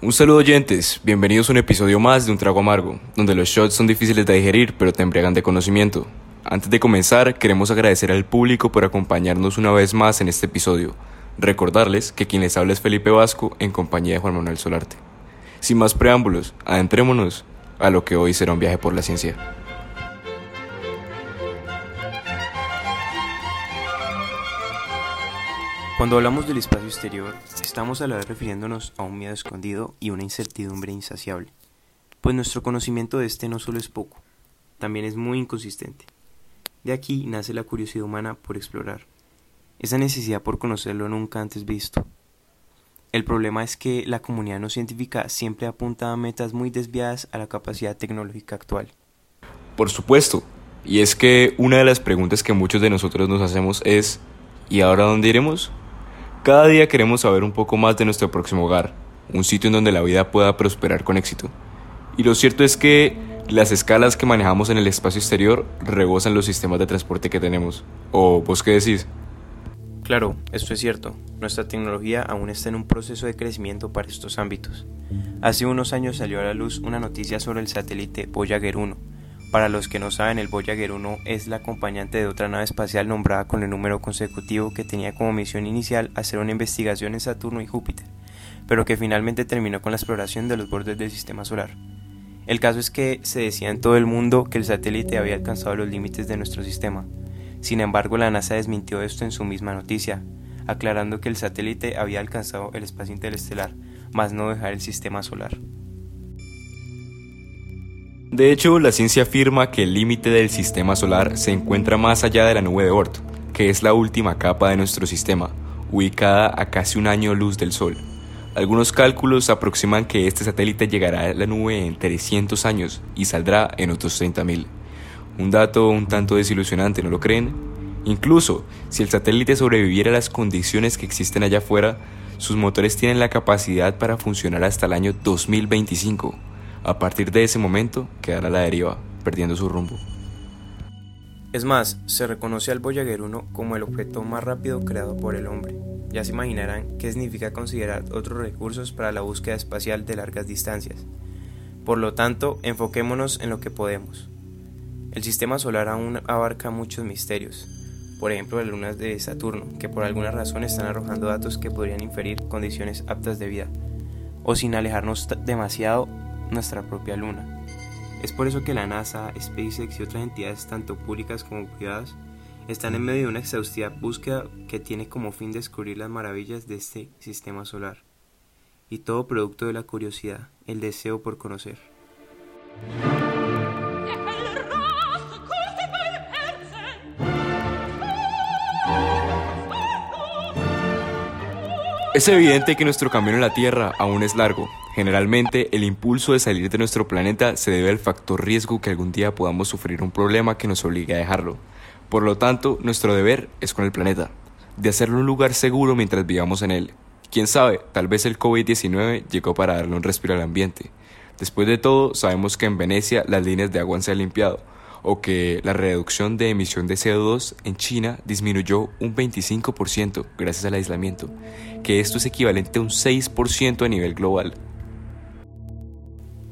Un saludo oyentes, bienvenidos a un episodio más de Un Trago Amargo, donde los shots son difíciles de digerir pero te embriagan de conocimiento. Antes de comenzar, queremos agradecer al público por acompañarnos una vez más en este episodio. Recordarles que quien les habla es Felipe Vasco en compañía de Juan Manuel Solarte. Sin más preámbulos, adentrémonos a lo que hoy será un viaje por la ciencia. Cuando hablamos del espacio exterior, estamos a la vez refiriéndonos a un miedo escondido y una incertidumbre insaciable, pues nuestro conocimiento de este no solo es poco, también es muy inconsistente. De aquí nace la curiosidad humana por explorar, esa necesidad por conocerlo nunca antes visto. El problema es que la comunidad no científica siempre apunta a metas muy desviadas a la capacidad tecnológica actual. Por supuesto, y es que una de las preguntas que muchos de nosotros nos hacemos es ¿y ahora dónde iremos? Cada día queremos saber un poco más de nuestro próximo hogar, un sitio en donde la vida pueda prosperar con éxito. Y lo cierto es que las escalas que manejamos en el espacio exterior rebosan los sistemas de transporte que tenemos. ¿O vos qué decís? Claro, esto es cierto. Nuestra tecnología aún está en un proceso de crecimiento para estos ámbitos. Hace unos años salió a la luz una noticia sobre el satélite Voyager 1, para los que no saben, el Voyager 1 es la acompañante de otra nave espacial nombrada con el número consecutivo que tenía como misión inicial hacer una investigación en Saturno y Júpiter, pero que finalmente terminó con la exploración de los bordes del sistema solar. El caso es que se decía en todo el mundo que el satélite había alcanzado los límites de nuestro sistema. Sin embargo, la NASA desmintió esto en su misma noticia, aclarando que el satélite había alcanzado el espacio interestelar, mas no dejar el sistema solar. De hecho, la ciencia afirma que el límite del sistema solar se encuentra más allá de la nube de Oort, que es la última capa de nuestro sistema, ubicada a casi un año luz del Sol. Algunos cálculos aproximan que este satélite llegará a la nube en 300 años y saldrá en otros 30.000. Un dato un tanto desilusionante, ¿no lo creen? Incluso, si el satélite sobreviviera a las condiciones que existen allá afuera, sus motores tienen la capacidad para funcionar hasta el año 2025 a partir de ese momento quedará la deriva, perdiendo su rumbo. Es más, se reconoce al Voyager 1 como el objeto más rápido creado por el hombre. Ya se imaginarán qué significa considerar otros recursos para la búsqueda espacial de largas distancias. Por lo tanto, enfoquémonos en lo que podemos. El sistema solar aún abarca muchos misterios, por ejemplo las lunas de Saturno, que por alguna razón están arrojando datos que podrían inferir condiciones aptas de vida, o sin alejarnos demasiado nuestra propia luna. Es por eso que la NASA, SpaceX y otras entidades tanto públicas como privadas están en medio de una exhaustiva búsqueda que tiene como fin descubrir las maravillas de este sistema solar. Y todo producto de la curiosidad, el deseo por conocer. Es evidente que nuestro camino en la Tierra aún es largo. Generalmente, el impulso de salir de nuestro planeta se debe al factor riesgo que algún día podamos sufrir un problema que nos obligue a dejarlo. Por lo tanto, nuestro deber es con el planeta, de hacerlo un lugar seguro mientras vivamos en él. Quién sabe, tal vez el COVID-19 llegó para darle un respiro al ambiente. Después de todo, sabemos que en Venecia las líneas de agua se han limpiado, o que la reducción de emisión de CO2 en China disminuyó un 25% gracias al aislamiento, que esto es equivalente a un 6% a nivel global.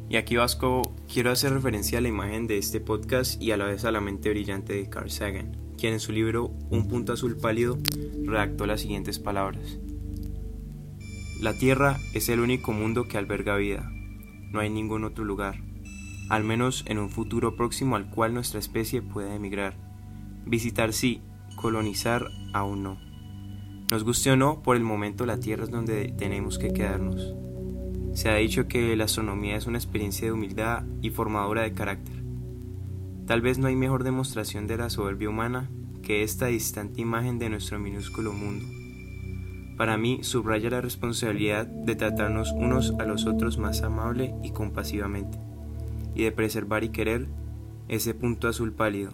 Y aquí Vasco, quiero hacer referencia a la imagen de este podcast y a la vez a la mente brillante de Carl Sagan, quien en su libro Un punto azul pálido redactó las siguientes palabras. La Tierra es el único mundo que alberga vida. No hay ningún otro lugar al menos en un futuro próximo al cual nuestra especie pueda emigrar. Visitar sí, colonizar aún no. Nos guste o no, por el momento la Tierra es donde tenemos que quedarnos. Se ha dicho que la astronomía es una experiencia de humildad y formadora de carácter. Tal vez no hay mejor demostración de la soberbia humana que esta distante imagen de nuestro minúsculo mundo. Para mí subraya la responsabilidad de tratarnos unos a los otros más amable y compasivamente y de preservar y querer ese punto azul pálido,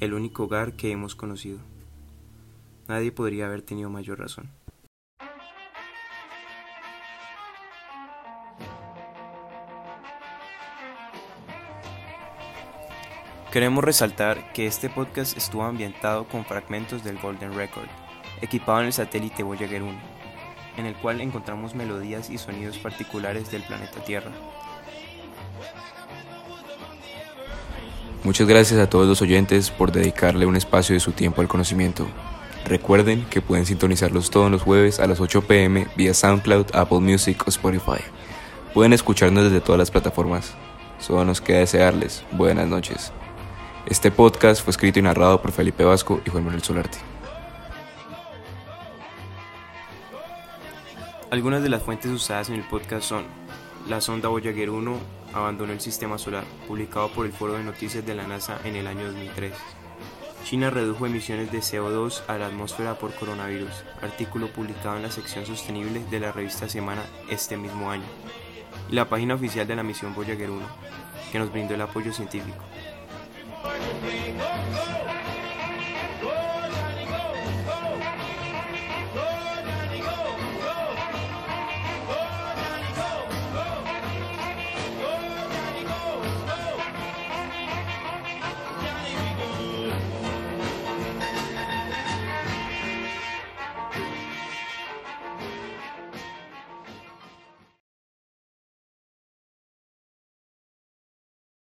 el único hogar que hemos conocido. Nadie podría haber tenido mayor razón. Queremos resaltar que este podcast estuvo ambientado con fragmentos del Golden Record, equipado en el satélite Voyager 1. en el cual encontramos melodías y sonidos particulares del planeta Tierra. Muchas gracias a todos los oyentes por dedicarle un espacio de su tiempo al conocimiento. Recuerden que pueden sintonizarlos todos los jueves a las 8 pm vía SoundCloud, Apple Music o Spotify. Pueden escucharnos desde todas las plataformas. Solo nos queda desearles buenas noches. Este podcast fue escrito y narrado por Felipe Vasco y Juan Manuel Solarte. Algunas de las fuentes usadas en el podcast son la sonda Voyager 1 abandonó el sistema solar, publicado por el Foro de Noticias de la NASA en el año 2003. China redujo emisiones de CO2 a la atmósfera por coronavirus, artículo publicado en la sección sostenible de la revista Semana este mismo año. Y la página oficial de la misión Voyager 1, que nos brindó el apoyo científico.